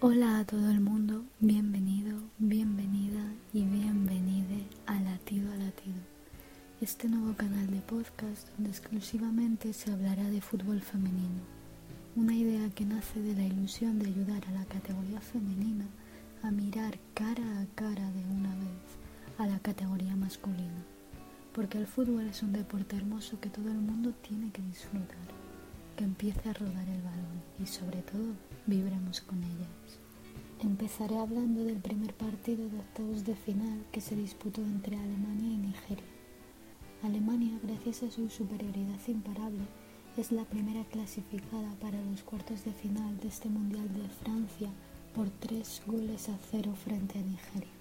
Hola a todo el mundo, bienvenido, bienvenida y bienvenide a Latido a Latido, este nuevo canal de podcast donde exclusivamente se hablará de fútbol femenino, una idea que nace de la ilusión de ayudar a la categoría femenina a mirar cara a cara de una vez a la categoría masculina, porque el fútbol es un deporte hermoso que todo el mundo tiene que disfrutar, que empiece a rodar el balón y sobre todo vibremos con ellas. Empezaré hablando del primer partido de octavos de final que se disputó entre Alemania y Nigeria. Alemania, gracias a su superioridad imparable, es la primera clasificada para los cuartos de final de este Mundial de Francia por tres goles a cero frente a Nigeria.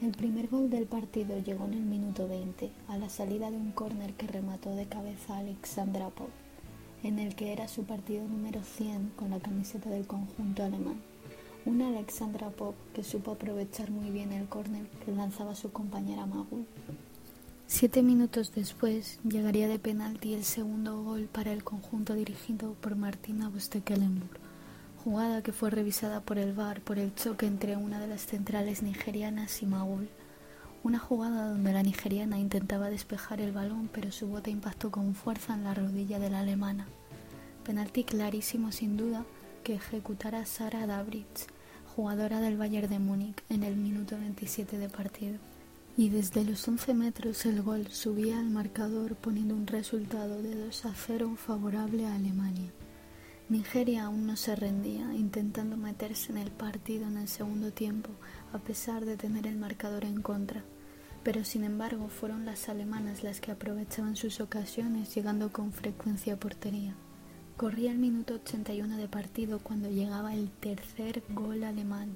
El primer gol del partido llegó en el minuto 20, a la salida de un córner que remató de cabeza Alexandra Pop, en el que era su partido número 100 con la camiseta del conjunto alemán. Una Alexandra Pop que supo aprovechar muy bien el córner que lanzaba su compañera Magul. Siete minutos después llegaría de penalti el segundo gol para el conjunto dirigido por Martina Bustekelenburg, jugada que fue revisada por el VAR por el choque entre una de las centrales nigerianas y Magul. Una jugada donde la nigeriana intentaba despejar el balón pero su bote impactó con fuerza en la rodilla de la alemana. Penalti clarísimo sin duda que ejecutara Sara Dabritz, jugadora del Bayern de Múnich, en el minuto 27 de partido. Y desde los 11 metros el gol subía al marcador poniendo un resultado de 2 a 0 favorable a Alemania. Nigeria aún no se rendía, intentando meterse en el partido en el segundo tiempo, a pesar de tener el marcador en contra. Pero sin embargo fueron las alemanas las que aprovechaban sus ocasiones, llegando con frecuencia a portería. Corría el minuto 81 de partido cuando llegaba el tercer gol alemán,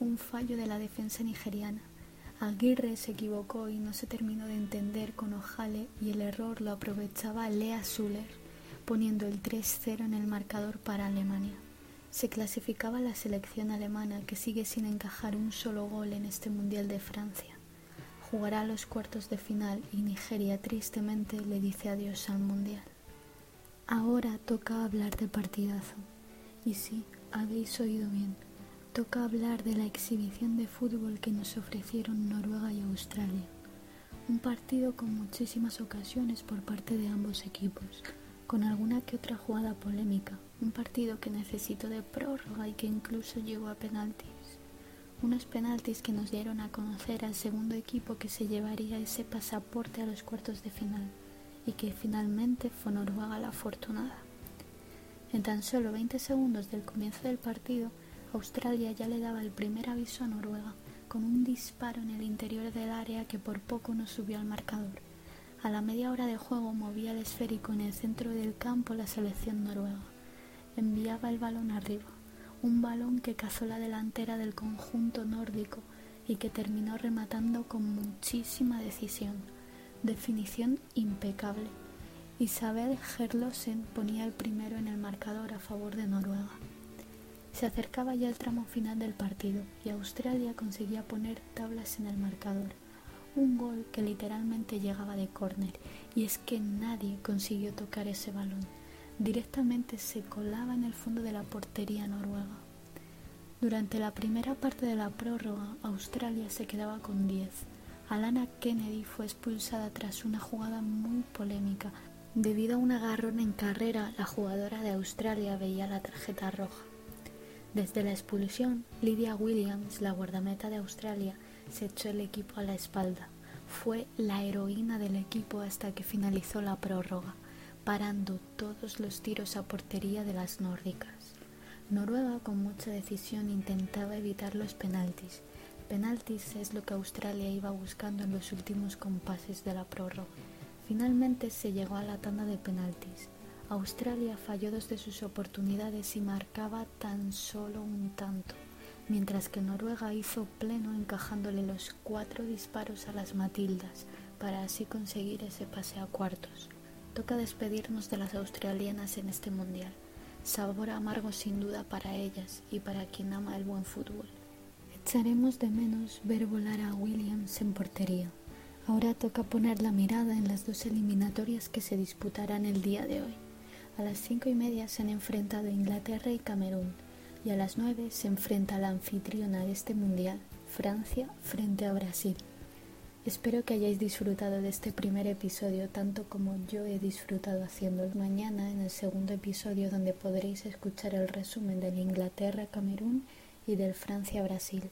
un fallo de la defensa nigeriana. Aguirre se equivocó y no se terminó de entender con Ojale y el error lo aprovechaba Lea Zuller, poniendo el 3-0 en el marcador para Alemania. Se clasificaba la selección alemana que sigue sin encajar un solo gol en este Mundial de Francia. Jugará los cuartos de final y Nigeria tristemente le dice adiós al Mundial. Ahora toca hablar de partidazo. Y sí, habéis oído bien. Toca hablar de la exhibición de fútbol que nos ofrecieron Noruega y Australia. Un partido con muchísimas ocasiones por parte de ambos equipos, con alguna que otra jugada polémica. Un partido que necesitó de prórroga y que incluso llegó a penaltis. Unos penaltis que nos dieron a conocer al segundo equipo que se llevaría ese pasaporte a los cuartos de final y que finalmente fue Noruega la afortunada. En tan solo 20 segundos del comienzo del partido, Australia ya le daba el primer aviso a Noruega con un disparo en el interior del área que por poco no subió al marcador. A la media hora de juego movía el esférico en el centro del campo la selección noruega. Enviaba el balón arriba, un balón que cazó la delantera del conjunto nórdico y que terminó rematando con muchísima decisión definición impecable. Isabel Gerlosen ponía el primero en el marcador a favor de Noruega. Se acercaba ya el tramo final del partido y Australia conseguía poner tablas en el marcador. Un gol que literalmente llegaba de córner y es que nadie consiguió tocar ese balón. Directamente se colaba en el fondo de la portería noruega. Durante la primera parte de la prórroga, Australia se quedaba con 10 Alana Kennedy fue expulsada tras una jugada muy polémica. Debido a un agarrón en carrera, la jugadora de Australia veía la tarjeta roja. Desde la expulsión, Lydia Williams, la guardameta de Australia, se echó el equipo a la espalda. Fue la heroína del equipo hasta que finalizó la prórroga, parando todos los tiros a portería de las nórdicas. Noruega con mucha decisión intentaba evitar los penaltis, Penaltis es lo que Australia iba buscando en los últimos compases de la prórroga. Finalmente se llegó a la tanda de penaltis. Australia falló dos de sus oportunidades y marcaba tan solo un tanto, mientras que Noruega hizo pleno encajándole los cuatro disparos a las Matildas para así conseguir ese pase a cuartos. Toca despedirnos de las australianas en este mundial. Sabor amargo sin duda para ellas y para quien ama el buen fútbol. Echaremos de menos ver volar a Williams en portería. Ahora toca poner la mirada en las dos eliminatorias que se disputarán el día de hoy. A las cinco y media se han enfrentado Inglaterra y Camerún. Y a las 9 se enfrenta la anfitriona de este mundial, Francia, frente a Brasil. Espero que hayáis disfrutado de este primer episodio tanto como yo he disfrutado haciéndolo. Mañana en el segundo episodio donde podréis escuchar el resumen del Inglaterra-Camerún y del Francia-Brasil.